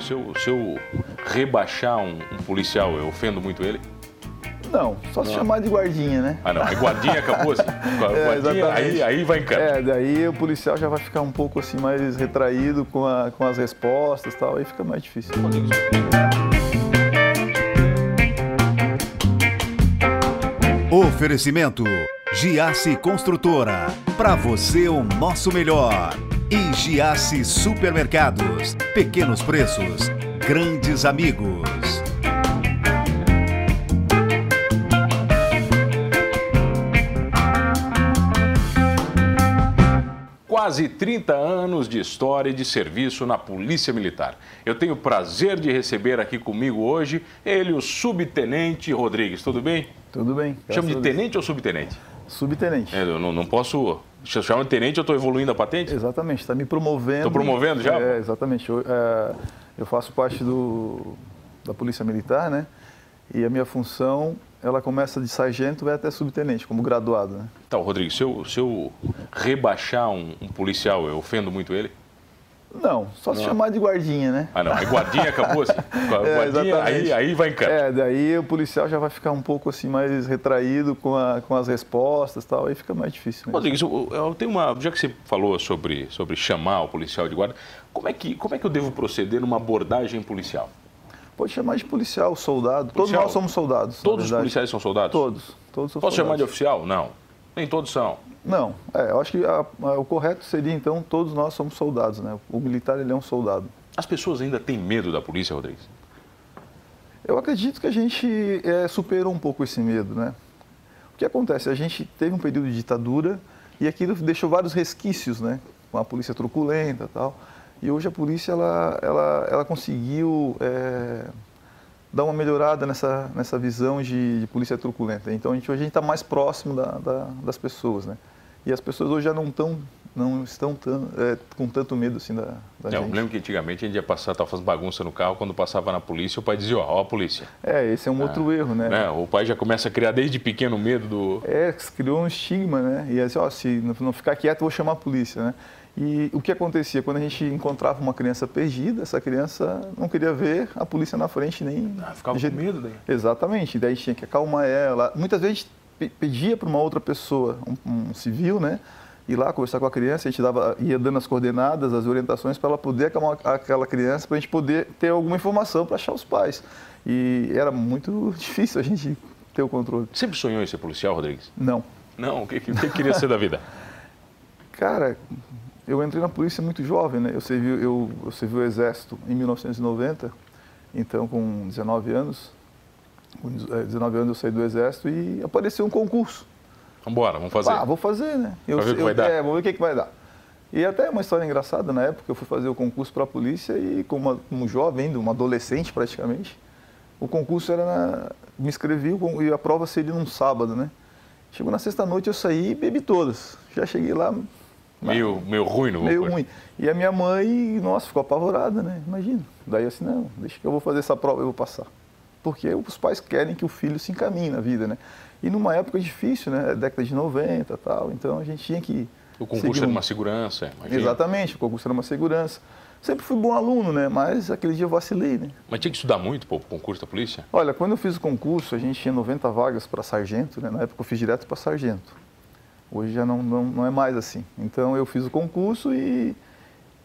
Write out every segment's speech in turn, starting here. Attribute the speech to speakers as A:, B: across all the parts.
A: Se eu, se eu rebaixar um, um policial, eu ofendo muito ele?
B: Não, só se chamar de guardinha, né?
A: Ah, não. Aí guardinha acabou assim.
B: É,
A: Guardinha, aí, aí vai em campo.
B: É, daí o policial já vai ficar um pouco assim mais retraído com, a- com as respostas e tal, aí fica mais difícil.
C: Oferecimento Giasse Construtora. Para você o nosso melhor. E Giasse Supermercados. Pequenos preços, grandes amigos.
A: Quase 30 anos de história e de serviço na Polícia Militar. Eu tenho o prazer de receber aqui comigo hoje ele, o Subtenente Rodrigues. Tudo bem?
B: Tudo bem.
A: Chama de tenente ou subtenente?
B: Subtenente.
A: É, eu não, não posso. Se eu chamo de tenente, eu estou evoluindo a patente?
B: Exatamente, está me promovendo.
A: Tô promovendo já?
B: É, exatamente. Eu, é, eu faço parte do, da Polícia Militar, né? E a minha função, ela começa de sargento e vai até subtenente, como graduado, né?
A: Então, Rodrigo, se eu, se eu rebaixar um, um policial, eu ofendo muito ele?
B: Não, só se chamar de guardinha, né?
A: Ah, não. Aí guardinha acabou assim.
B: É,
A: Guardinha, aí,
B: exatamente.
A: aí vai em campo.
B: É, daí o policial já vai ficar um pouco assim mais retraído com, a- com as respostas e tal, aí fica mais difícil. Mesmo.
A: Rodrigues, eu, eu tenho uma. Já que você falou sobre, sobre chamar o policial de guarda, como é, que, como é que eu devo proceder numa abordagem policial?
B: Pode chamar de policial, soldado. Todos
A: Policial?
B: nós somos soldados.
A: Todos os policiais são soldados?
B: Todos. Todos
A: Posso chamar de
B: soldados.
A: oficial? Não. Nem todos são.
B: Não, é, eu acho que a- a- o correto seria então todos nós somos soldados, né? O militar ele é um soldado.
A: As pessoas ainda têm medo da polícia, Rodrigues?
B: Eu acredito que a gente é, superou um pouco esse medo, né? O que acontece? A gente teve um período de ditadura e aquilo deixou vários resquícios, né? Com a polícia truculenta e tal. E hoje a polícia, ela, ela, ela conseguiu é, dar uma melhorada nessa, nessa visão de, de polícia truculenta. Então a gente, hoje a gente está mais próximo da- da- das pessoas, né? E as pessoas hoje já não, tão, não estão tão, é, com tanto medo assim da, da
A: Não, eu
B: gente.
A: lembro que antigamente a gente ia passar, estava fazendo bagunça no carro, quando passava na polícia, o pai dizia, ó, ó a polícia.
B: É, esse é um outro erro, né?
A: Né? O pai já começa a criar desde pequeno medo do.
B: É, criou um estigma, né? E assim, ó, se não- não ficar quieto, eu vou chamar a polícia, né? E o que acontecia? Quando a gente encontrava uma criança perdida, essa criança não queria ver a polícia na frente nem...
A: Ah, ficava
B: de
A: com medo daí.
B: Exatamente, daí a gente tinha que acalmar ela. Muitas vezes a gente pe- pedia para uma outra pessoa, um, um civil, né? Ir lá conversar com a criança, a gente dava, ia dando as coordenadas, as orientações para ela poder acalmar aquela criança, para a gente poder ter alguma informação para achar os pais. E era muito difícil a gente ter o controle.
A: Sempre sonhou em ser policial, Rodrigues?
B: Não.
A: Não, o que, que, o que queria ser da vida?
B: Cara, eu entrei na polícia muito jovem, né? Eu servi, eu, eu servi o exército em 1990, então com 19 anos. Com 19 anos eu saí do exército e apareceu um concurso.
A: Vambora, vamos fazer.
B: Ah, vou fazer, né? Eu,
A: ver o que
B: eu-
A: vai dar.
B: É, vou ver o que, que vai dar. E até uma história engraçada, na época eu fui fazer o concurso para a polícia e como, uma, como jovem, ainda, um adolescente praticamente, o concurso era na, me inscrevi e a prova seria num sábado, né? Chegou na sexta-noite, eu saí e bebi todas. Já cheguei lá,
A: meio, meio ruim no
B: meio ruim. E a minha mãe, nossa, ficou apavorada, né? Imagina. Daí assim, não, deixa que eu vou fazer essa prova, eu vou passar. Porque os pais querem que o filho se encaminhe na vida, né? E numa época difícil, né? Década de 90 e tal, então a gente tinha que...
A: O concurso era
B: um-
A: uma segurança, imagina.
B: Exatamente, o concurso era uma segurança. Sempre fui bom aluno, né? Mas aquele dia eu vacilei, né?
A: Mas tinha que estudar muito para o concurso da polícia?
B: Olha, quando eu fiz o concurso, a gente tinha 90 vagas para sargento, né? Na época eu fiz direto para sargento. Hoje já não, não, não é mais assim. Então eu fiz o concurso e,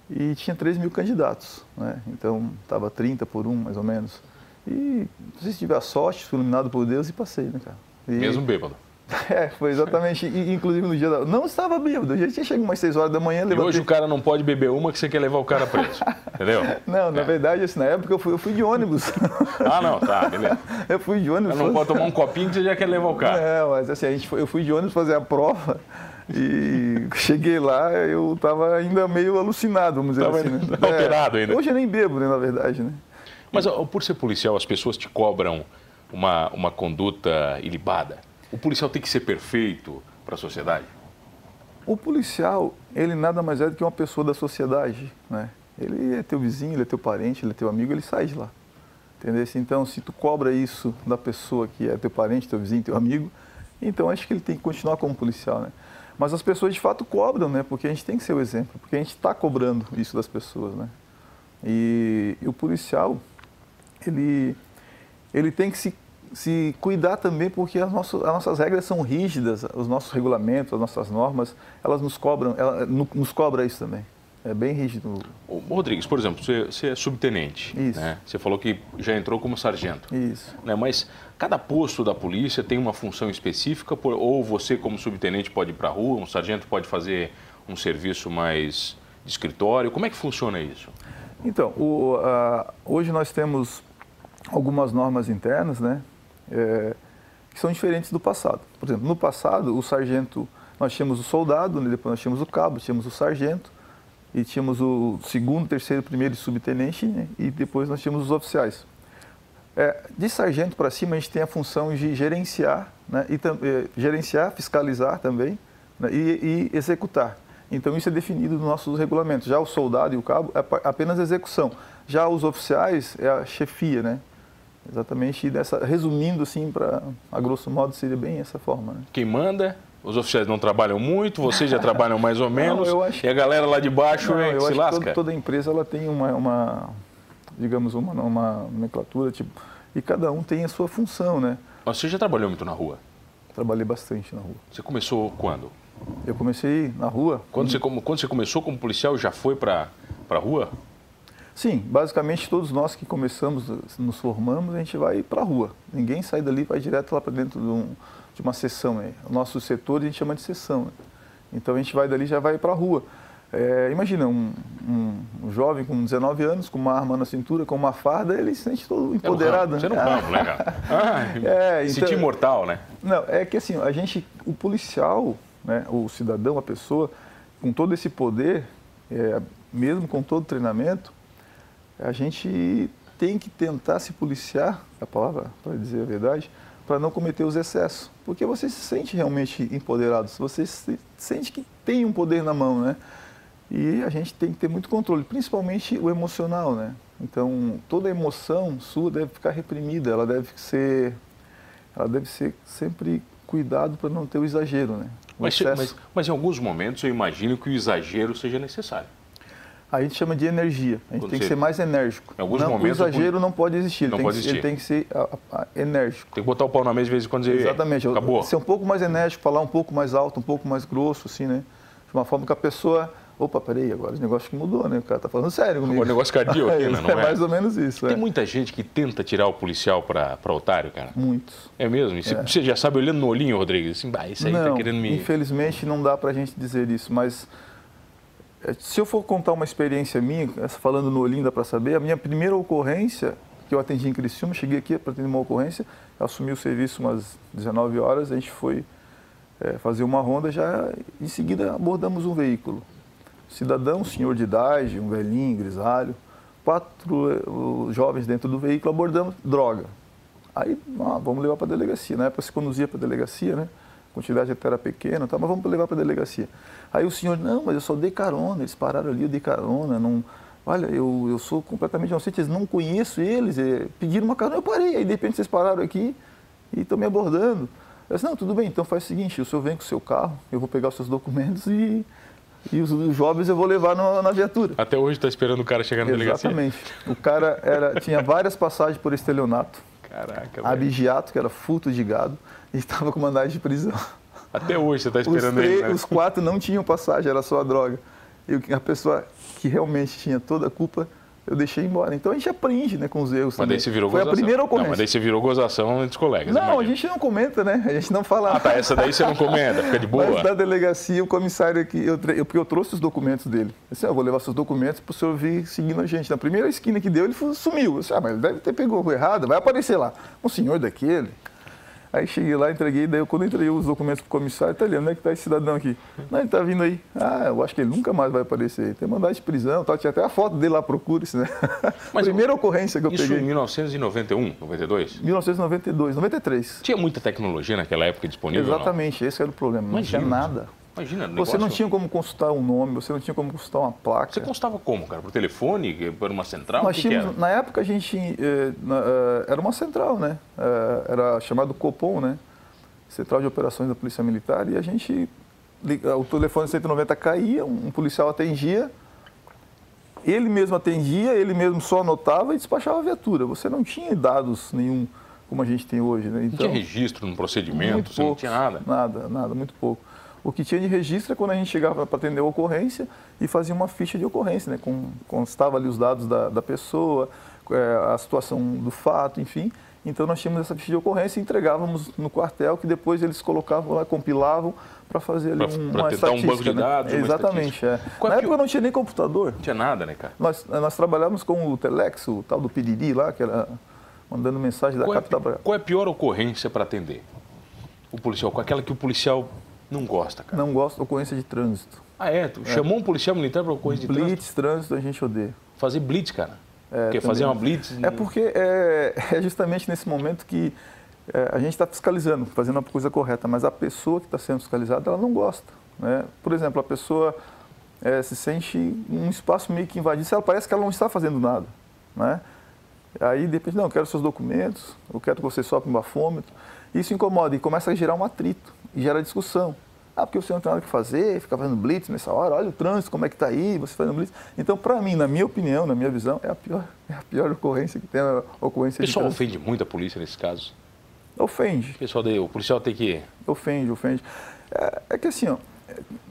B: e tinha 3 mil candidatos, né? Então estava 30 por um, mais ou menos. E se tive a sorte, fui iluminado por Deus e passei, né, cara? E-
A: Mesmo bêbado.
B: É, foi exatamente. e, inclusive no dia da. Não estava bêbado, eu já tinha chegado umas 6 horas da manhã,
A: E
B: levantei.
A: hoje o cara não pode beber uma que você quer levar o cara preso. Entendeu?
B: Não, na
A: É.
B: verdade, assim, na época eu fui, eu fui de ônibus.
A: Ah, não, tá, beleza.
B: eu fui de ônibus.
A: Não pode tomar um copinho que você já quer levar o cara.
B: É, mas assim, a gente foi, eu fui de ônibus fazer a prova e cheguei lá, eu estava ainda meio alucinado, vamos dizer
A: Tava
B: assim. Né?
A: alterado ainda.
B: Hoje eu nem bebo, né, na verdade, né?
A: Mas por ser policial, as pessoas te cobram uma, uma conduta ilibada. O policial tem que ser perfeito para a sociedade?
B: O policial, ele nada mais é do que uma pessoa da sociedade, né? Ele é teu vizinho, ele é teu parente, ele é teu amigo, ele sai de lá. Entendeu? Então, se tu cobra isso da pessoa que é teu parente, teu vizinho, teu amigo, então acho que ele tem que continuar como policial, né? Mas as pessoas de fato cobram, né? Porque a gente tem que ser o exemplo, porque a gente está cobrando isso das pessoas, né? E, e o policial, ele, ele tem que se, se cuidar também porque as nossas, as nossas regras são rígidas, os nossos regulamentos, as nossas normas, elas nos cobram, ela, nos cobra isso também. É bem rígido.
A: Ô, Rodrigues, por exemplo, você, você é subtenente.
B: Isso.
A: Né? Você falou que já entrou como sargento.
B: Isso.
A: Né? Mas cada posto da polícia tem uma função específica, por- ou você, como subtenente, pode ir para a rua, um sargento pode fazer um serviço mais de escritório. Como é que funciona isso?
B: Então, o, a- hoje nós temos algumas normas internas, né, é, que são diferentes do passado. Por exemplo, no passado, o sargento, nós tínhamos o soldado, né, depois nós tínhamos o cabo, tínhamos o sargento, e tínhamos o segundo, terceiro, primeiro e subtenente, né, e depois nós tínhamos os oficiais. É, de sargento para cima, a gente tem a função de gerenciar, né, e eh, gerenciar, fiscalizar também né, e, e executar. Então, isso é definido nos nossos regulamentos. Já o soldado e o cabo é apenas execução. Já os oficiais é a chefia, né? Exatamente, dessa, resumindo assim, para a grosso modo, seria bem essa forma. Né?
A: Quem manda? Os oficiais não trabalham muito, vocês já trabalham mais ou menos.
B: eu acho-
A: E a galera lá de baixo
B: Não,
A: é
B: eu
A: se
B: acho
A: lasca.
B: que toda, toda empresa ela tem uma, uma digamos, uma, uma nomenclatura, tipo, e cada um tem a sua função, né?
A: Mas você já trabalhou muito na rua?
B: Trabalhei bastante na rua.
A: Você começou quando?
B: Eu comecei na rua.
A: Quando você, quando você começou como policial, já foi para a rua?
B: Sim, basicamente todos nós que começamos, nos formamos, a gente vai para a rua. Ninguém sai dali e vai direto lá para dentro de, um- de uma sessão. Né? O nosso setor a gente chama de sessão. né? Então a gente vai dali e já vai para a rua. É, imagina um, um- um jovem com 19 anos, com uma arma na cintura, com uma farda, ele se sente todo
A: É
B: empoderado.
A: Você é no
B: né?
A: campo, né, cara? Ah,
B: É, então-
A: imortal, né?
B: Não, é que assim, a gente, o policial, né, o cidadão, a pessoa, com todo esse poder, é, mesmo com todo o treinamento, a gente tem que tentar se policiar, a palavra, para dizer a verdade, para não cometer os excessos. Porque você se sente realmente empoderado, você se sente que tem um poder na mão, né? E a gente tem que ter muito controle, principalmente o emocional, né? Então, toda emoção sua deve ficar reprimida, ela deve ser, ela deve ser sempre cuidado para não ter o exagero, né? O
A: Mas, mas, mas em alguns momentos eu imagino que o exagero seja necessário.
B: A gente chama de energia. A gente
A: Quando
B: tem que ser mais enérgico.
A: Em alguns
B: não,
A: momentos,
B: o exagero não pode existir. Ele,
A: não
B: tem,
A: pode
B: que, ele
A: existir.
B: tem que ser ah, ah, enérgico.
A: Tem que botar o pau na mesa de vez em quando dizer,
B: Exatamente.
A: acabou.
B: Ser um pouco mais enérgico, falar um pouco mais alto, um pouco mais grosso, assim, né? De uma forma que a pessoa. Opa, peraí, agora o negócio que mudou, né? O cara tá falando sério comigo.
A: O negócio cardíaco aqui, né? Não
B: é
A: é?
B: mais ou menos isso.
A: Tem
B: é.
A: muita gente que tenta tirar o policial para otário, cara.
B: Muitos.
A: É mesmo? E Você,
B: É.
A: você já sabe olhando no olhinho, Rodrigues, assim, bah, isso aí
B: não,
A: tá querendo me.
B: infelizmente não dá pra gente dizer isso, mas é, se eu for contar uma experiência minha, falando no olhinho dá para saber, a minha primeira ocorrência que eu atendi em Criciúma, cheguei aqui para atender uma ocorrência, assumi o serviço umas 19 horas, a gente foi é, fazer uma ronda, já em seguida abordamos um veículo. Cidadão, senhor de idade, um velhinho, grisalho, quatro eh, jovens dentro do veículo, abordamos droga. Aí, ah, vamos levar para a delegacia. Na época se conduzia para a delegacia, né? A quantidade até era pequena, tá, mas vamos levar para a delegacia. Aí o senhor, não, mas eu só dei carona, eles pararam ali, eu dei carona, não. Olha, eu, eu sou completamente inocente, eles não conheço eles, eh, pediram uma carona, eu parei, aí de repente vocês pararam aqui e estão me abordando. Eu disse, não, tudo bem, então faz o seguinte, o senhor vem com o seu carro, eu vou pegar os seus documentos e, e os, os jovens eu vou levar na, na viatura.
A: Até hoje tá esperando o cara chegar na delegacia.
B: Exatamente. O cara era, tinha várias passagens por estelionato,
A: Caraca,
B: abigeato, que era furto de gado, e estava com mandado de prisão.
A: Até hoje você tá
B: Os,
A: esperando
B: três-
A: ele, né?
B: os quatro não tinham passagem, era só a droga. E a pessoa que realmente tinha toda a culpa, eu deixei embora. Então a gente aprende né, com os erros
A: Mas
B: também.
A: daí você virou
B: Foi
A: gozação.
B: a primeira
A: Não,
B: ocorrência.
A: mas daí você virou gozação entre os colegas.
B: Não, a
A: imagina.
B: gente não comenta, né? A gente não fala.
A: Ah, tá, essa daí você não comenta, fica de boa.
B: Mas da delegacia, o comissário aqui, eu, eu- porque eu trouxe os documentos dele. Eu disse, ah, eu vou levar seus documentos para o senhor vir seguindo a gente. Na primeira esquina que deu, ele sumiu. Eu disse, ah, mas ele deve ter pegou a rua errada, vai aparecer lá. Um senhor daquele. Aí cheguei lá, entreguei, daí eu, quando eu entreguei os documentos pro comissário, tá ali, onde é que tá esse cidadão aqui? Não, ele tá vindo aí. Ah, eu acho que ele nunca mais vai aparecer. Tem mandado de prisão, tá? tinha até a foto dele lá, procure-se, né?
A: Mas
B: Primeira ocorrência que eu
A: Isso
B: peguei.
A: em 1991, 92?
B: 1992, 93.
A: Tinha muita tecnologia naquela época disponível?
B: Exatamente, esse era o problema. Não
A: Imagina.
B: tinha nada.
A: Imagina,
B: Você não
A: negócio-
B: tinha como consultar um nome, você não tinha como consultar uma placa.
A: Você constava como, cara? Por telefone? Por uma central?
B: Nós
A: que, que
B: tínhamos,
A: era?
B: na época a gente eh, eh, era uma central, né? Eh, era chamado Copom, né? Central de Operações da Polícia Militar e a gente o telefone 190 caía, um policial atendia ele mesmo atendia, ele mesmo só anotava e despachava a viatura. Você não tinha dados nenhum como a gente tem hoje. Né?
A: Então, não tinha registro no procedimento, pouco, não tinha nada?
B: Nada, nada, muito pouco. O que tinha de registro é quando a gente chegava para atender a ocorrência e fazia uma ficha de ocorrência, né? Com, constava ali os dados da, da pessoa, é, a situação do fato, enfim. Então nós tínhamos essa ficha de ocorrência e entregávamos no quartel, que depois eles colocavam lá, compilavam para fazer ali pra, um, pra uma estatística.
A: um banco de né? dados.
B: Né? Exatamente, é. Na época não tinha nem computador.
A: Não tinha nada, né, cara?
B: Nós, nós trabalhávamos com o Telex, o tal do Piriri lá, que era mandando mensagem da
A: qual
B: capital
A: é, para... Qual é a pior ocorrência para atender? O policial, com aquela que o policial não gosta, cara?
B: Não gosta ocorrência de trânsito.
A: Ah, é? Tu é. chamou um policial militar para ocorrência
B: de
A: trânsito?
B: Blitz, trânsito, a gente odeia.
A: Fazer blitz, cara? É, Porque fazer uma blitz...
B: É porque é, é justamente nesse momento que é, a gente está fiscalizando, fazendo a coisa correta, mas a pessoa que está sendo fiscalizada, ela não gosta. Né? Por exemplo, a pessoa é, se sente um espaço meio que invadido, ela parece que ela não está fazendo nada. Né? Aí, de repente, não, eu quero seus documentos, eu quero que você sopre um bafômetro. Isso incomoda e começa a gerar um atrito e gera discussão. Ah, porque você não tem nada que fazer, fica fazendo blitz nessa hora, olha o trânsito, como é que está aí, você fazendo blitz. Então, para mim, na minha opinião, na minha visão, é a pior, é a pior ocorrência que tem a ocorrência
A: O pessoal
B: de
A: ofende muito a polícia nesse caso?
B: Ofende.
A: O, pessoal o policial tem que...
B: Ofende, ofende. É, é, que assim, ó,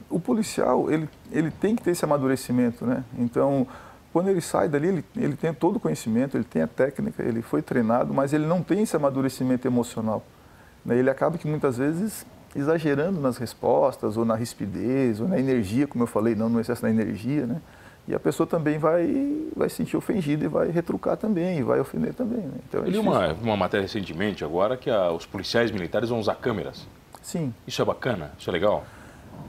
B: o policial, ele, ele tem que ter esse amadurecimento, né? Então, quando ele sai dali, ele, ele tem todo o conhecimento, ele tem a técnica, ele foi treinado, mas ele não tem esse amadurecimento emocional. Né? Ele acaba que muitas vezes exagerando nas respostas, ou na rispidez, ou na energia, como eu falei, não no excesso da energia, né? E a pessoa também vai, vai se sentir ofendida e vai retrucar também, e vai ofender também. Né?
A: Então, é Eu li uma, uma matéria recentemente agora que a, os policiais militares vão usar câmeras.
B: Sim.
A: Isso é bacana? Isso é legal?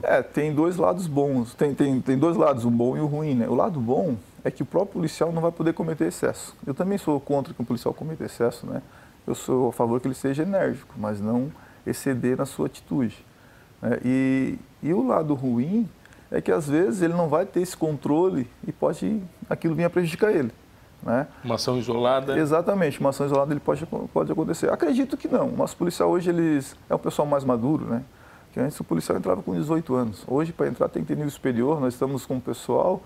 B: É, tem dois lados bons. Tem, tem, tem dois lados, o bom e o ruim, né? O lado bom é que o próprio policial não vai poder cometer excesso. Eu também sou contra que um policial cometa excesso, né? Eu sou a favor que ele seja enérgico, mas não exceder na sua atitude. É, e, e o lado ruim é que às vezes ele não vai ter esse controle e pode aquilo vir a prejudicar ele. Né?
A: Uma ação isolada?
B: Exatamente, uma ação isolada ele pode, pode acontecer. Acredito que não. O nosso policial hoje eles, é um pessoal mais maduro, né? Que antes o policial entrava com 18 anos. Hoje, para entrar, tem que ter nível superior. Nós estamos com o pessoal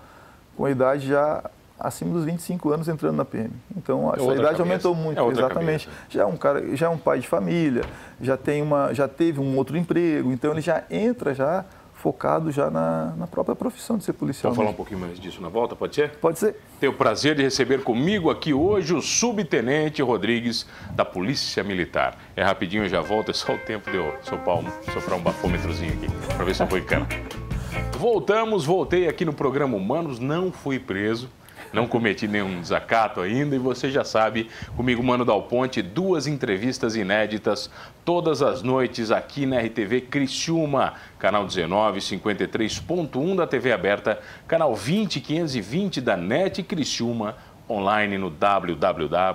B: com a idade já acima dos 25 anos entrando na PM. Então, é essa idade cabeça. aumentou muito, é exatamente. Cabeça. Já é um cara, já é um pai de família, já tem uma, já teve um outro emprego, então ele já entra já focado já na, na própria profissão de ser policial.
A: Vamos falar um pouquinho mais disso na volta, pode ser?
B: Pode ser.
A: Tenho o prazer de receber comigo aqui hoje o subtenente Rodrigues da Polícia Militar. É rapidinho, eu já volto, é só o tempo de eu soprar um, soprar um bafômetrozinho aqui, para ver se eu fui cana. Voltamos, voltei aqui no programa Humanos, não fui preso, não cometi nenhum desacato ainda e você já sabe, comigo, Mano Dal Ponte, duas entrevistas inéditas todas as noites aqui na RTV Criciúma, canal 19, 53.1 da TV aberta, canal 20, 520 da NET Criciúma, online no www.rtv.com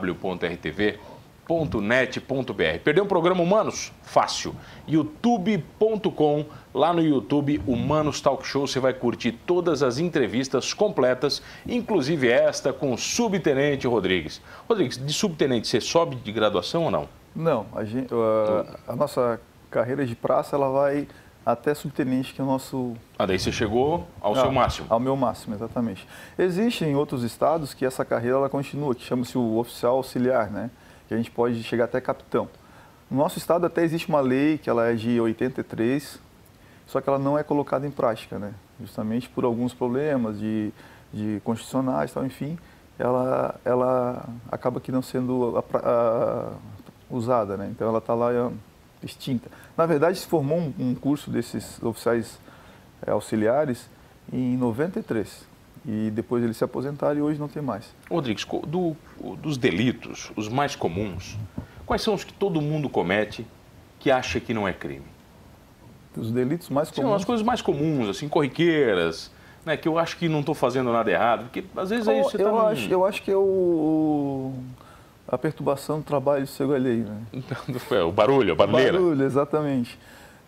A: humanos.net.br. Perdeu o programa Humanos? Fácil. youtube.com. Lá no YouTube, Humanos Talk Show, você vai curtir todas as entrevistas completas, inclusive esta com o Subtenente Rodrigues. Rodrigues, de subtenente, você sobe de graduação ou não?
B: Não, a, gente, a, a nossa carreira de praça, ela vai até subtenente, que é o nosso...
A: Ah, daí você chegou ao ah, seu máximo.
B: Ao meu máximo, exatamente. Existem outros estados que essa carreira ela continua, que chama-se o oficial auxiliar, né? Que a gente pode chegar até capitão. No nosso estado até existe uma lei que ela é de 83, só que ela não é colocada em prática, né? Justamente por alguns problemas de, de constitucionais, tal, enfim, ela, ela acaba que não sendo a, a, usada, né? Então ela está lá é, extinta. Na verdade, se formou um, um curso desses oficiais é, auxiliares em 93 e depois eles se aposentaram e hoje não tem mais.
A: Rodrigues, do, dos delitos, os mais comuns, quais são os que todo mundo comete que acha que não é crime?
B: Os delitos mais comuns?
A: São as coisas mais comuns, assim, corriqueiras, né, que eu acho que não estou fazendo nada errado, porque às vezes é isso
B: que você eu, tá acho, eu acho que é o, a perturbação do trabalho do seu alheio, né?
A: o barulho, a barulheira.
B: O barulho, exatamente.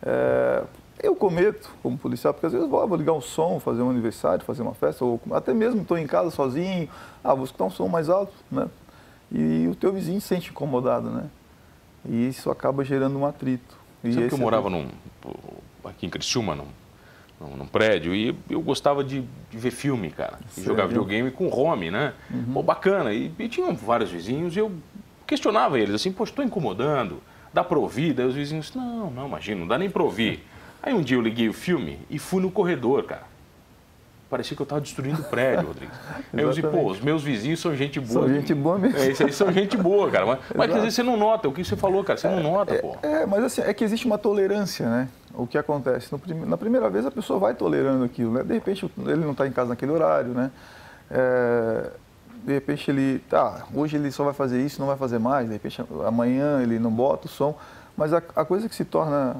B: É, eu cometo como policial, porque às vezes vou, vou ligar um som, fazer um aniversário, fazer uma festa, ou até mesmo estou em casa sozinho, ah, vou escutar um som mais alto, né? E o teu vizinho se sente incomodado, né? E isso acaba gerando um atrito.
A: E Sabe que eu morava num, aqui em Criciúma, num, num, num prédio e eu gostava de, de ver filme, cara. E jogar videogame com home, né? Pô, bacana. E, e tinham vários vizinhos e eu questionava eles assim, pô, estou incomodando, dá pra ouvir? Daí os vizinhos, não, não, imagina, não dá nem pra ouvir. Aí um dia eu liguei o filme e fui no corredor, cara. Parecia que eu estava destruindo o prédio, Rodrigues. Aí eu disse, pô, os meus vizinhos são gente boa.
B: São gente boa mesmo.
A: É, isso aí são gente boa, cara. Mas, mas quer dizer, você não nota, o que você falou, cara, você não nota, pô.
B: É, mas assim, é que existe uma tolerância, né? O que acontece? No na primeira vez a pessoa vai tolerando aquilo, né? De repente ele não está em casa naquele horário, né? É, de repente ele, tá, hoje ele só vai fazer isso, não vai fazer mais, de repente amanhã ele não bota o som, mas a, a coisa que se torna,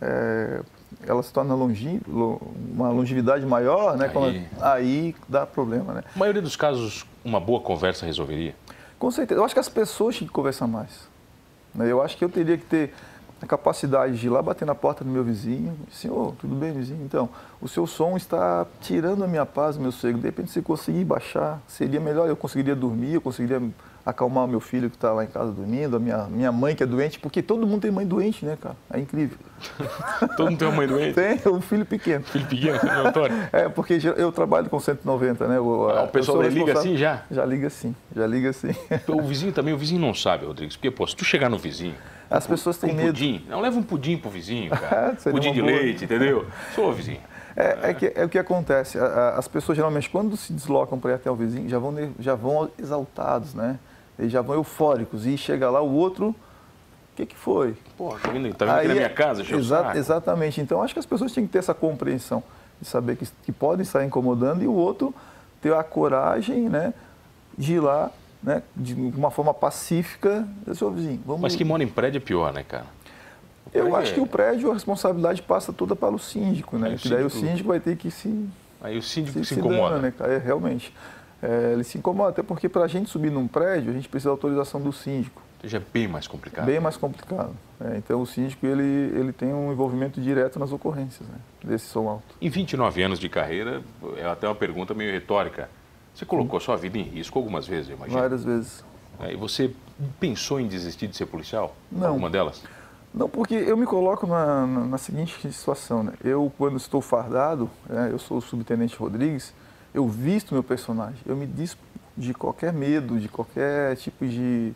B: é, ela se torna longi, uma longevidade maior, né? Quando-
A: Aí.
B: aí dá problema, né?
A: Na maioria dos casos, uma boa conversa resolveria.
B: Com certeza. Eu acho que as pessoas tinham que conversar mais. né? Eu acho que eu teria que ter a capacidade de ir lá bater na porta do meu vizinho. Senhor, tudo bem, vizinho? Então, o seu som está tirando a minha paz, o meu sossego. De repente, se conseguir baixar, seria melhor. Eu conseguiria dormir, eu conseguiria acalmar o meu filho que está lá em casa dormindo, a minha, minha mãe que é doente, porque todo mundo tem mãe doente, né, cara? É incrível.
A: Todo mundo tem uma mãe doente.
B: Tem um filho pequeno.
A: Filho pequeno, né, Antônio?
B: É, porque eu trabalho com 190, né? O,
A: Ah, o pessoal liga assim já?
B: Já liga assim, já liga assim.
A: O vizinho também, o vizinho não sabe, Rodrigues. Porque, pô, se tu chegar no vizinho.
B: As pessoas têm
A: um
B: medo.
A: pudim. Não, leva um pudim pro vizinho, cara.
B: Seria
A: pudim de
B: boa.
A: leite, entendeu? Sou vizinho.
B: É, é que, é o que acontece. As pessoas geralmente, quando se deslocam para ir até o vizinho, já vão, já vão exaltados, né? Eles já vão eufóricos. E chega lá o outro, o que, que foi?
A: Pô, tá vindo, tá vindo aqui na minha
B: é-
A: casa,
B: exa-. Exatamente. Então, acho que as pessoas têm que ter essa compreensão de saber que, que podem estar incomodando e o outro ter a coragem, né, de ir lá, né, de uma forma pacífica, seu vizinho, vamos...
A: Mas que mora em prédio é pior, né, cara?
B: Eu
A: É.
B: acho que o prédio, a responsabilidade passa toda para o síndico, né?
A: Aí o
B: que daí o
A: síndico-
B: síndico vai ter que se
A: Aí o síndico
B: se,
A: se,
B: se
A: incomoda.
B: dana, né, cara? É, realmente. É, ele se incomoda, até porque para a gente subir num prédio, a gente precisa da autorização do síndico.
A: Já é bem mais complicado.
B: Bem mais complicado. É, então, o síndico ele, ele tem um envolvimento direto nas ocorrências né, desse som alto.
A: Em 29 anos de carreira, é até uma pergunta meio retórica. Você colocou sua vida em risco algumas vezes, eu imagino.
B: Várias vezes.
A: É, E você pensou em desistir de ser policial?
B: Não.
A: Alguma delas?
B: Não, porque eu me coloco na, na, na seguinte situação, né? Eu, quando estou fardado, né, eu sou o subtenente Rodrigues, eu visto meu personagem, eu me dispo de qualquer medo, de qualquer tipo de,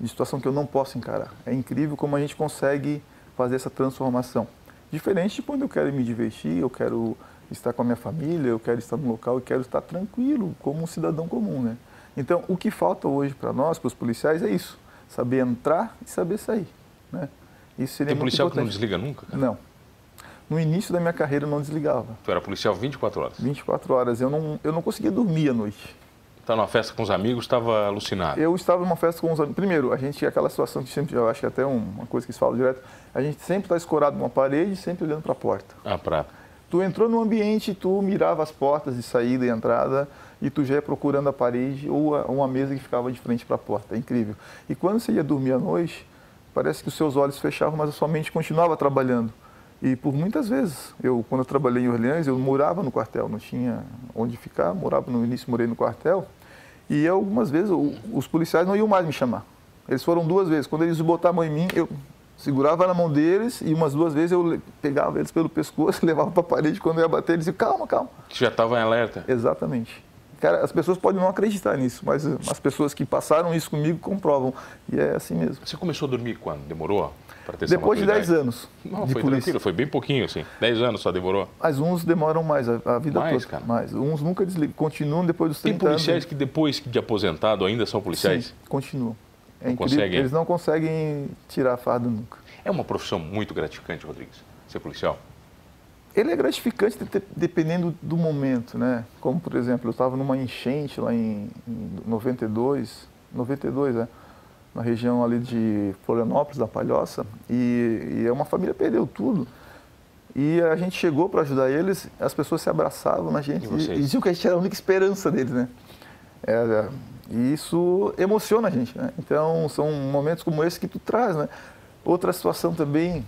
B: de situação que eu não posso encarar. É incrível como a gente consegue fazer essa transformação. Diferente de quando eu quero me divertir, eu quero estar com a minha família, eu quero estar no local e quero estar tranquilo, como um cidadão comum, né? Então, o que falta hoje para nós, para os policiais, é isso. Saber entrar e saber sair, né? Isso seria
A: Tem policial que não desliga nunca? Cara?
B: Não. No início da minha carreira eu não desligava.
A: Tu era policial 24 horas.
B: 24 horas. Eu não, eu não conseguia dormir à noite.
A: Tá numa festa com os amigos, estava alucinado.
B: Eu estava numa festa com os amigos. Primeiro, a gente, aquela situação que sempre, eu acho que até um- uma coisa que se fala direto, a gente sempre está escorado numa parede, sempre olhando para a porta.
A: Ah, pra...
B: Tu entrou no ambiente, tu mirava as portas de saída e entrada e tu já ia procurando a parede ou a- uma mesa que ficava de frente para a porta. É incrível. E quando você ia dormir à noite, parece que os seus olhos fechavam, mas a sua mente continuava trabalhando. E por muitas vezes, eu quando eu trabalhei em Orleans, eu morava no quartel, não tinha onde ficar, morava no início, morei no quartel. E algumas vezes o- os policiais não iam mais me chamar. Eles foram duas vezes. Quando eles botaram a mão em mim, eu segurava na mão deles e umas duas vezes eu pegava eles pelo pescoço, levava para a parede. Quando eu ia bater, eles diziam, calma, calma.
A: já estava em alerta.
B: Exatamente. Cara, as pessoas podem não acreditar nisso, mas as pessoas que passaram isso comigo comprovam. E é assim mesmo.
A: Você começou a dormir quando? Demorou?
B: Depois de
A: maturidade?
B: 10 anos
A: Não,
B: de
A: foi
B: polícia.
A: tranquilo, foi bem pouquinho, assim. 10 anos só demorou.
B: Mas uns demoram mais, a, a vida
A: Mais,
B: toda.
A: cara?
B: Mais. Uns nunca desligam, continuam depois dos
A: Tem
B: 30
A: policiais
B: anos.
A: que depois de aposentado ainda são policiais?
B: Sim, continuam. É
A: conseguem?
B: Eles não conseguem tirar a farda nunca.
A: É uma profissão muito gratificante, Rodrigues, ser policial.
B: Ele é gratificante de- de- dependendo do momento, né? Como, por exemplo, eu estava numa enchente lá em, em 92, 92, é, na região ali de Florianópolis, da Palhoça, e, e uma família perdeu tudo. E a gente chegou para ajudar eles, as pessoas se abraçavam na gente
A: E
B: e, e diziam que a gente era a única esperança deles, né? É, e isso emociona a gente, né? Então, são momentos como esse que tu traz, né? Outra situação também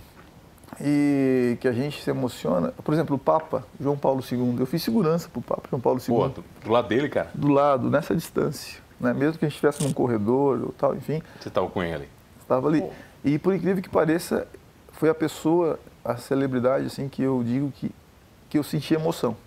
B: e que a gente se emociona, por exemplo, o Papa João Paulo II, eu fiz segurança para o Papa João Paulo II,
A: Pô, do, do lado dele, cara,
B: do lado, nessa distância, né? mesmo que a gente estivesse num corredor ou tal, enfim,
A: você estava com ele.
B: estava ali. E por incrível que pareça, foi a pessoa, a celebridade, assim, que eu digo que que eu senti emoção.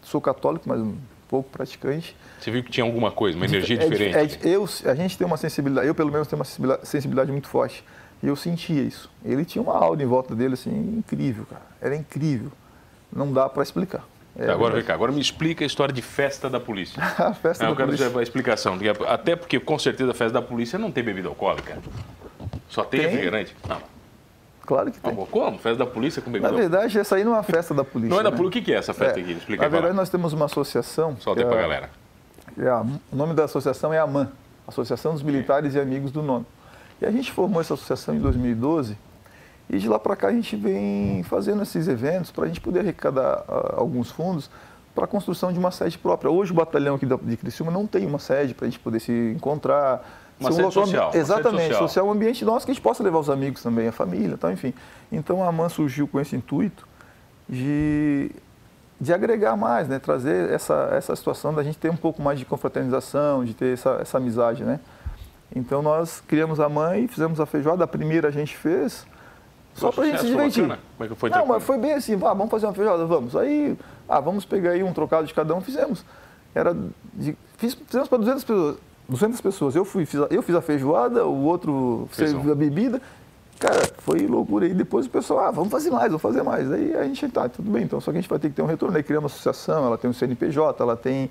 B: Sou católico, mas um pouco praticante.
A: Você viu que tinha alguma coisa, uma energia
B: É-
A: diferente.
B: é- eu, a gente tem uma sensibilidade, eu pelo menos tenho uma sensibilidade, sensibilidade muito forte. E eu sentia isso. Ele tinha uma aura em volta dele, assim, incrível, cara. Era incrível. Não dá para explicar. É
A: agora, vem cá, agora me explica a história de festa da polícia.
B: a festa
A: É,
B: da
A: eu quero
B: polícia.
A: dizer a explicação. porque- Até porque, com certeza, a festa da polícia não tem bebida alcoólica. Só tem,
B: Tem.
A: refrigerante. Não.
B: Claro que tem.
A: Amor, como? Festa da polícia com bebida
B: Na verdade, essa aí não é uma festa da polícia.
A: Não é da
B: né?
A: polícia. O que é essa festa
B: É,
A: aqui? Explica
B: Na verdade, nós temos uma associação.
A: Solta aí
B: que
A: pra
B: é-
A: galera.
B: é a- o nome da associação é AMAN, Associação dos Militares e Amigos do Nono. E a gente formou essa associação em 2012 e de lá para cá a gente vem fazendo esses eventos para a gente poder arrecadar ah, alguns fundos para a construção de uma sede própria. Hoje o batalhão aqui de Criciúma não tem uma sede para a gente poder se encontrar.
A: Uma sede
B: local-
A: social,
B: Exatamente,
A: social.
B: social, um ambiente nosso que a gente possa levar os amigos também, a família, tal, enfim. Então a AMAN surgiu com esse intuito de de agregar mais, né? trazer essa, essa situação da gente ter um pouco mais de confraternização, de ter essa, essa amizade. Né? Então nós criamos a mãe, fizemos a feijoada, a primeira a gente fez, só para a gente se divertir.
A: bacana? Como é que foi
B: Não, mas foi bem assim, ah, vamos fazer uma feijoada, vamos. Aí, ah, vamos pegar aí um trocado de cada um, fizemos. Era de, fiz, fizemos para 200 pessoas. 200 pessoas. Eu, fui, fiz a, eu fiz a feijoada, o outro
A: Fez
B: serviu a bebida. Cara, foi loucura. E depois o pessoal, ah, vamos fazer mais, vamos fazer mais. Aí a gente, tá, tudo bem, então só que a gente vai ter que ter um retorno. Aí criamos uma associação, ela tem um CNPJ, ela tem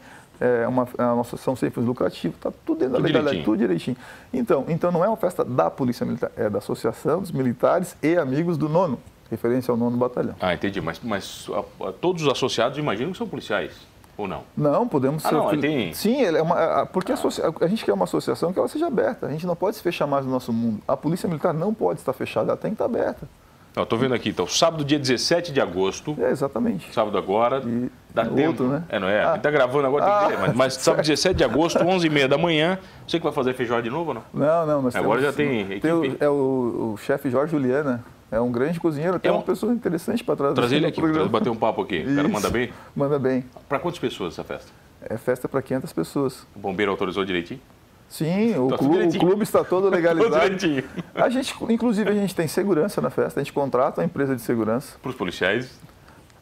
B: é, uma, é uma associação sem fins lucrativos, tá tudo dentro
A: Tudo
B: da legalidade,
A: direitinho.
B: tudo direitinho. Então, então não é uma festa da Polícia Militar, é da Associação dos Militares e Amigos do Nono, referência ao nono batalhão.
A: Ah, entendi. Mas, mas a- a- todos os associados imagino que são policiais, ou não?
B: Não, podemos
A: Ah,
B: ser.
A: não, tem-
B: Sim, é uma, porque a, associa- a gente quer uma associação que ela seja aberta. A gente não pode se fechar mais no nosso mundo. A Polícia Militar não pode estar fechada, ela tem que estar aberta.
A: Estou vendo aqui, então, sábado, dia 17 de agosto,
B: É, exatamente.
A: sábado agora,
B: E
A: dá
B: outro,
A: tempo.
B: né?
A: É, não é?
B: Ah.
A: Está gravando agora, tem que
B: Ah.
A: ver, mas, sábado, 17 de agosto, 11h30 da manhã, você que vai fazer feijoada de novo ou não?
B: Não, não, nós
A: Agora
B: temos,
A: já tem
B: o,
A: equipe.
B: é o, o chefe Jorge Juliana, é um grande cozinheiro, tem
A: É um-
B: uma pessoa interessante para trazer.
A: Trazer ele aqui, para bater um papo aqui. O cara manda bem?
B: Manda bem.
A: Para quantas pessoas essa festa?
B: É festa para 500 pessoas.
A: O bombeiro autorizou direitinho?
B: Sim, o,
A: Tá
B: clube, o clube está todo
A: Tudo
B: legalizado.
A: direitinho.
B: A gente, inclusive, a gente tem segurança na festa, a gente contrata uma empresa de segurança.
A: Para os policiais,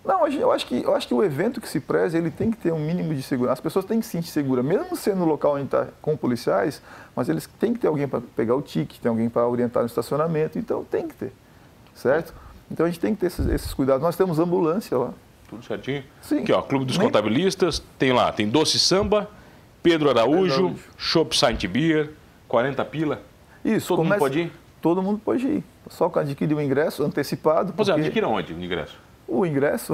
B: Não, eu acho, que, eu acho que o evento que se preze, ele tem que ter um mínimo de segurança. As pessoas têm que se sentir seguras, mesmo sendo no local onde está com policiais, mas eles têm que ter alguém para pegar o ticket, tem alguém para orientar no estacionamento, então tem que ter, certo? Então a gente tem que ter esses, esses cuidados. Nós temos ambulância lá.
A: tudo certinho.
B: Sim.
A: Aqui, ó, Clube dos
B: Nem-
A: Contabilistas, tem lá, tem Doce Samba, Pedro Araújo. Shop Saint Beer, 40 pila.
B: Isso,
A: Todo mundo pode ir?
B: Todo mundo pode ir. Só que adquirir o ingresso antecipado.
A: Pois é,
B: porque
A: adquira onde o ingresso?
B: O ingresso,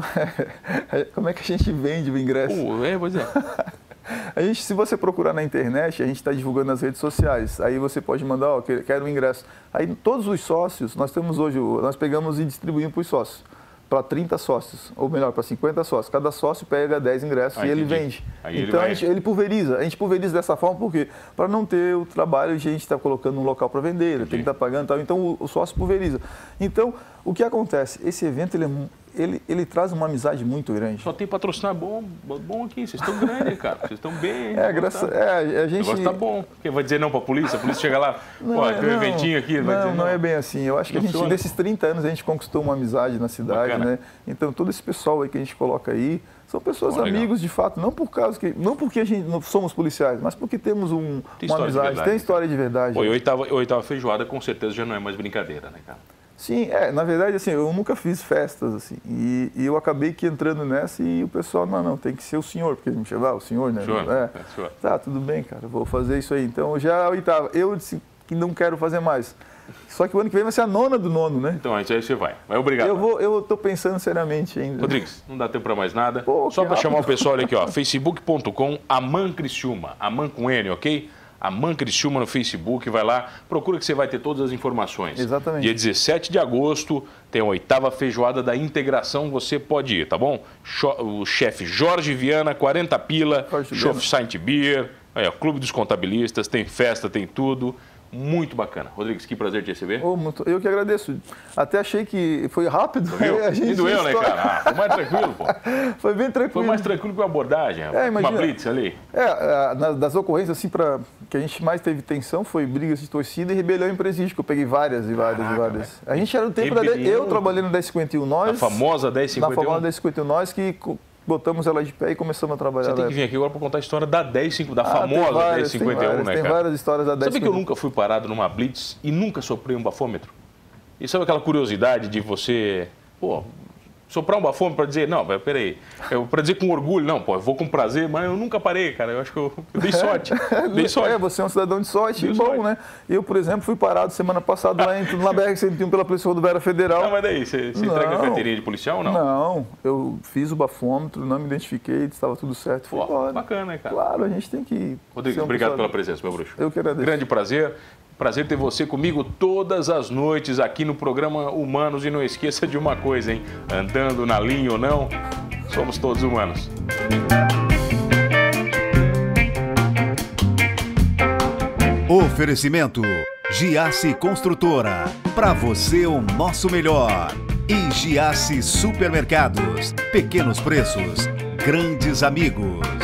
B: como é que a gente vende o ingresso?
A: Uh, é, pois é.
B: A gente, se você procurar na internet, a gente está divulgando nas redes sociais. Aí você pode mandar, ó, que- quero o ingresso. Aí todos os sócios, nós temos hoje, nós pegamos e distribuímos para os sócios. Para 30 sócios, ou melhor, para 50 sócios. Cada sócio pega 10 ingressos e ele
A: entendi.
B: vende.
A: Aí ele
B: então a gente, ele pulveriza. A gente pulveriza dessa forma por quê? Para não ter o trabalho de a gente estar colocando um local para vender, ele tem que estar pagando e tal. Então o, o sócio pulveriza. Então, o que acontece? Esse evento ele, é ele, ele traz uma amizade muito grande.
A: Só tem patrocinador bom, bom aqui. Vocês estão grandes, cara. Vocês estão bem.
B: É, graças,
A: Tá.
B: é, a
A: O
B: gente.
A: negócio tá bom. Quem vai dizer não pra polícia? A polícia chega lá, ó, tem um eventinho aqui, ele vai
B: não,
A: dizer
B: não
A: não.
B: é bem assim. Eu acho que a gente,
A: Funciona.
B: nesses 30 anos, a gente conquistou uma amizade na cidade,
A: Bacana.
B: né? Então, todo esse pessoal aí que a gente coloca aí, são pessoas
A: Bom, legal.
B: amigos de fato, não por causa que, não porque a gente não somos policiais, mas porque temos um,
A: Tem
B: uma amizade,
A: verdade,
B: tem história de verdade.
A: Pô, oitava, oitava feijoada com certeza já não é mais brincadeira, né, cara?
B: Sim, é, na verdade, assim, eu nunca fiz festas, assim, e, e eu acabei que entrando nessa e o pessoal, não, não, tem que ser o senhor, porque ele me chamava, o senhor, né?
A: Senhor,
B: é.
A: é, senhor.
B: Tá, tudo bem, cara, vou fazer isso aí. Então, já a oitava, eu disse que não quero fazer mais. Só que o ano que vem vai ser a nona do nono, né?
A: Então, aí você vai. Vai, obrigado.
B: Eu vou, eu tô pensando seriamente ainda.
A: Rodrigues, não dá tempo para mais nada.
B: Pô,
A: Só para chamar o pessoal olha aqui, ó, facebook.com Aman Criciúma, Aman com N, ok? Aman Criciúma no Facebook, vai lá, procura que você vai ter todas as informações.
B: Exatamente.
A: Dia 17 de agosto tem a oitava feijoada da integração, você pode ir, tá bom? O chefe Jorge Viana, 40 pila,
B: Jorge.
A: Saint Beer, aí, ó, Clube dos Contabilistas, tem festa, tem tudo. Muito bacana. Rodrigues, que prazer te receber.
B: Oh, muito, eu que agradeço. Até achei que foi rápido.
A: Viu?
B: A gente
A: Me doeu, né, cara? Ah, foi mais tranquilo, pô.
B: Foi bem tranquilo.
A: Foi mais tranquilo que a abordagem.
B: É,
A: Uma
B: imagina.
A: blitz ali.
B: É, na- das ocorrências assim para que a gente mais teve tensão foi brigas de torcida e rebelião em presídio, que eu peguei várias e várias
A: Caraca,
B: e várias. A gente era no tempo da
A: Rebelião.
B: eu trabalhei no 1051 nós.
A: A famosa
B: Na
A: 1051.
B: famosa 1051 nós que botamos ela de pé e começamos a trabalhar.
A: Você tem que vir aqui agora para contar a história da 10, da
B: Ah,
A: famosa
B: tem várias,
A: 1051,
B: tem várias,
A: né,
B: Tem
A: cara?
B: várias histórias da 1051.
A: Sabe que eu nunca fui parado numa blitz e nunca soprei um bafômetro? E sabe aquela curiosidade de você, pô, soprar um bafômetro para dizer, não, mas peraí, para dizer com orgulho, não, pô, eu vou com prazer, mas eu nunca parei, cara, eu acho que eu, eu dei sorte, dei sorte.
B: É, você é um cidadão de sorte,
A: Dei
B: bom,
A: sorte.
B: né? Eu, por exemplo, fui parado semana passada lá em, na BR-101 pela Polícia Rodoviária Federal.
A: Não, mas daí, você, você entrega a carteirinha de policial ou não?
B: Não, eu fiz o bafômetro, não me identifiquei, estava tudo certo, fui
A: Pô,
B: embora.
A: bacana, né, cara?
B: Claro, a gente tem que.
A: Rodrigues,
B: ser um
A: obrigado
B: pessoal-
A: pela presença, meu bruxo.
B: Eu que agradeço.
A: Grande prazer. Prazer ter você comigo todas as noites aqui no programa Humanos. E não esqueça de uma coisa, hein? Andando na linha ou não, somos todos humanos.
C: Oferecimento Giasse Construtora. Para você o nosso melhor. E Giasse Supermercados. Pequenos preços, grandes amigos.